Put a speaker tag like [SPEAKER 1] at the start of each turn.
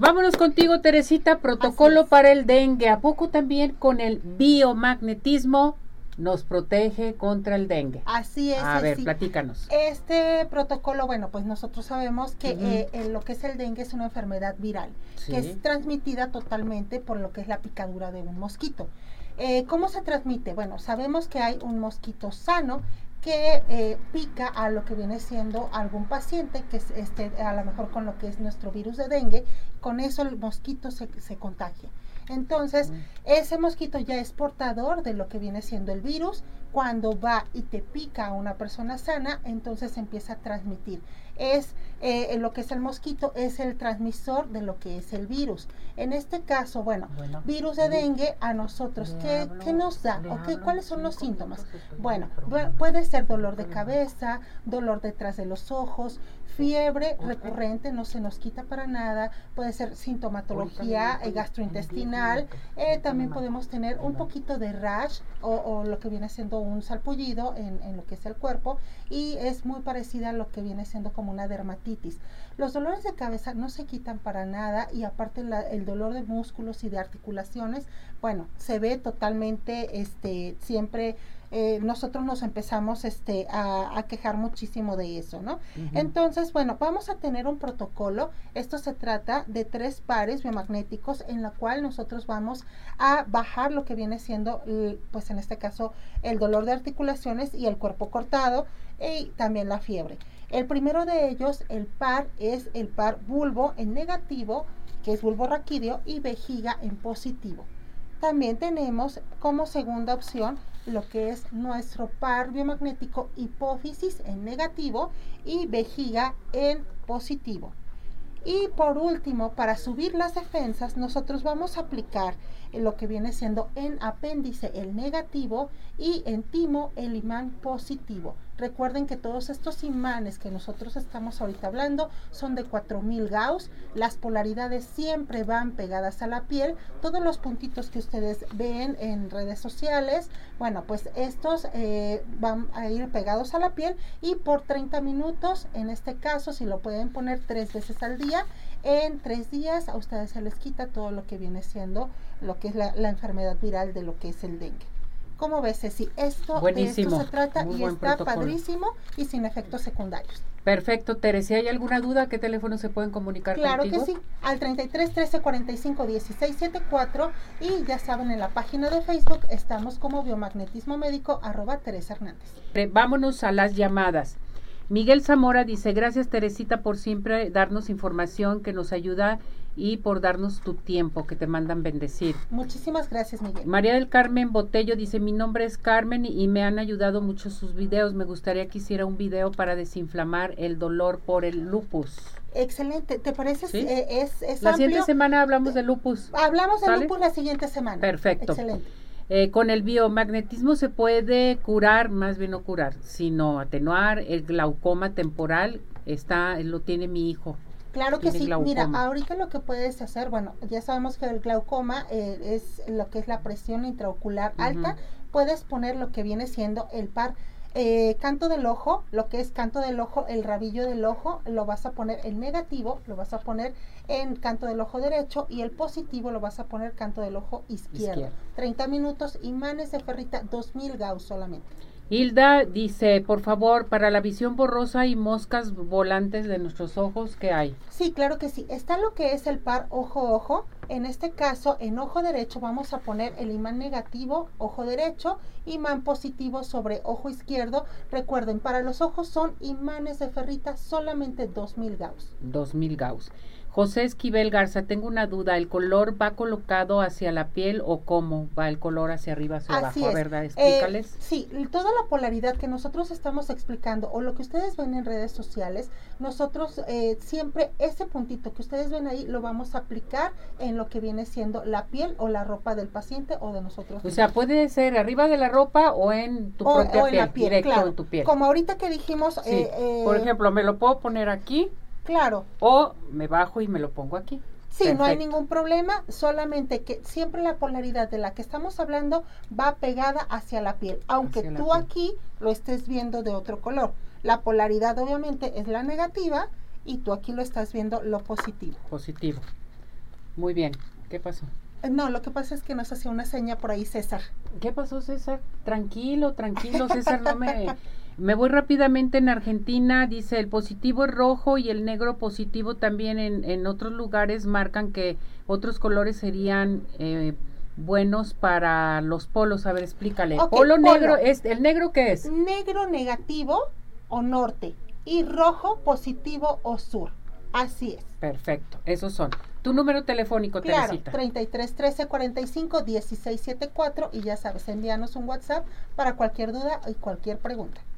[SPEAKER 1] Vámonos contigo, Teresita, protocolo para el dengue. ¿A poco también con el biomagnetismo nos protege contra el dengue?
[SPEAKER 2] Así es.
[SPEAKER 1] A ver, platícanos.
[SPEAKER 2] Este protocolo, bueno, pues nosotros sabemos que eh, lo que es el dengue es una enfermedad viral, que es transmitida totalmente por lo que es la picadura de un mosquito. Eh, ¿Cómo se transmite? Bueno, sabemos que hay un mosquito sano que eh, pica a lo que viene siendo algún paciente, que es este, a lo mejor con lo que es nuestro virus de dengue, con eso el mosquito se, se contagia. Entonces, ese mosquito ya es portador de lo que viene siendo el virus. Cuando va y te pica a una persona sana, entonces empieza a transmitir. Es eh, lo que es el mosquito, es el transmisor de lo que es el virus. En este caso, bueno, virus de dengue a nosotros, ¿qué, ¿qué nos da? Okay, ¿Cuáles son los síntomas? Bueno, puede ser dolor de cabeza, dolor detrás de los ojos, fiebre recurrente, no se nos quita para nada, puede ser sintomatología eh, gastrointestinal, eh, también podemos tener un poquito de rash o, lo que viene siendo un salpullido en, en, lo que es el cuerpo y es muy parecida a lo que viene siendo como una dermatitis. Los dolores de cabeza no se quitan para nada y aparte el dolor de músculos y de articulaciones, bueno, se ve totalmente este, siempre eh, nosotros nos empezamos este, a, quejar muchísimo de eso, ¿no? Entonces, bueno, vamos a tener un protocolo. Esto se trata de tres pares biomagnéticos en la cual nosotros vamos a bajar lo que viene siendo, pues en este caso, el dolor de articulaciones y el cuerpo cortado y también la fiebre. El primero de ellos, el par, es el par bulbo en negativo, que es bulbo raquídeo, y vejiga en positivo. También tenemos como segunda opción lo que es nuestro par biomagnético hipófisis en negativo y vejiga en positivo. Y por último, para subir las defensas, nosotros vamos a aplicar lo que viene siendo en apéndice el negativo y en timo el imán positivo. Recuerden que todos estos imanes que nosotros estamos ahorita hablando son de 4000 Gauss. Las polaridades siempre van pegadas a la piel. Todos los puntitos que ustedes ven en redes sociales, bueno, pues estos eh, van a ir pegados a la piel y por 30 minutos, en este caso, si lo pueden poner tres veces al día, en tres días a ustedes se les quita todo lo que viene siendo lo que es la, enfermedad viral de lo que es el dengue. ¿Cómo ves, Ceci? Esto, de esto se trata y está padrísimo y sin efectos secundarios.
[SPEAKER 1] Perfecto, Tere. Si hay alguna duda, ¿qué teléfono se pueden comunicar
[SPEAKER 2] claro contigo? Claro que sí, al 33 13 45 16 74 y ya saben, en la página de Facebook estamos como biomagnetismo médico arroba Teresa Hernández.
[SPEAKER 1] Vámonos a las llamadas. Miguel Zamora dice, gracias Teresita por siempre darnos información que nos ayuda y por darnos tu tiempo que te mandan bendecir.
[SPEAKER 2] Muchísimas gracias, Miguel.
[SPEAKER 1] María del Carmen Botello dice, mi nombre es Carmen y me han ayudado mucho sus videos. Me gustaría que hiciera un video para desinflamar el dolor por el lupus.
[SPEAKER 2] Excelente, ¿te parece? Eh, es,
[SPEAKER 1] la siguiente semana hablamos de lupus.
[SPEAKER 2] Hablamos de lupus la siguiente semana.
[SPEAKER 1] Perfecto. Excelente. Eh, con el biomagnetismo se puede curar, más bien no curar, sino atenuar el glaucoma temporal. Está, lo tiene mi hijo.
[SPEAKER 2] Claro que sí. Mira, ahorita lo que puedes hacer, bueno, ya sabemos que el glaucoma eh, es lo que es la presión intraocular alta. Puedes poner lo que viene siendo el par eh, canto del ojo, lo que es canto del ojo, el rabillo del ojo, lo vas a poner el negativo, lo vas a poner en canto del ojo derecho y el positivo lo vas a poner canto del ojo izquierdo. 30 minutos, imanes de ferrita, 2000 Gauss solamente.
[SPEAKER 1] Hilda dice, por favor, para la visión borrosa y moscas volantes de nuestros ojos, ¿qué hay?
[SPEAKER 2] Sí, claro que sí. Está lo que es el par ojo-ojo. En este caso, en ojo derecho vamos a poner el imán negativo, ojo derecho, imán positivo sobre ojo izquierdo. Recuerden, para los ojos son imanes de ferrita solamente 2000 Gauss.
[SPEAKER 1] 2000 Gauss. José Esquivel Garza, tengo una duda, ¿el color va colocado hacia la piel o cómo va el color hacia arriba, hacia abajo? Verdad, explícales.
[SPEAKER 2] Eh, sí, toda la polaridad que nosotros estamos explicando o lo que ustedes ven en redes sociales, nosotros eh, siempre ese puntito que ustedes ven ahí lo vamos a aplicar en lo que viene siendo la piel o la ropa del paciente o de nosotros.
[SPEAKER 1] O sea, puede ser arriba de la ropa o en tu propia o en la piel, directo en tu piel.
[SPEAKER 2] Como ahorita que dijimos...
[SPEAKER 1] Eh, Por ejemplo, me lo puedo poner aquí
[SPEAKER 2] Claro.
[SPEAKER 1] O me bajo y me lo pongo aquí.
[SPEAKER 2] Sí, no hay ningún problema, solamente que siempre la polaridad de la que estamos hablando va pegada hacia la piel, aunque tú aquí lo estés viendo de otro color. La polaridad obviamente es la negativa y tú aquí lo estás viendo lo positivo.
[SPEAKER 1] Positivo. Muy bien. ¿Qué pasó?
[SPEAKER 2] Eh, no, lo que pasa es que nos hacía una seña por ahí César.
[SPEAKER 1] ¿Qué pasó, César? Tranquilo, tranquilo, César, no me... Me voy rápidamente en Argentina, dice el positivo es rojo y el negro positivo también en, en otros lugares marcan que otros colores serían eh, buenos para los polos. A ver, explícale. polo, negro, es ¿el negro qué es?
[SPEAKER 2] Negro negativo o norte y rojo positivo o sur. Así es.
[SPEAKER 1] Perfecto, esos son. Tu número telefónico,
[SPEAKER 2] claro,
[SPEAKER 1] Teresita.
[SPEAKER 2] 33 13 45 16 74 y ya sabes, envíanos un WhatsApp para cualquier duda y cualquier pregunta.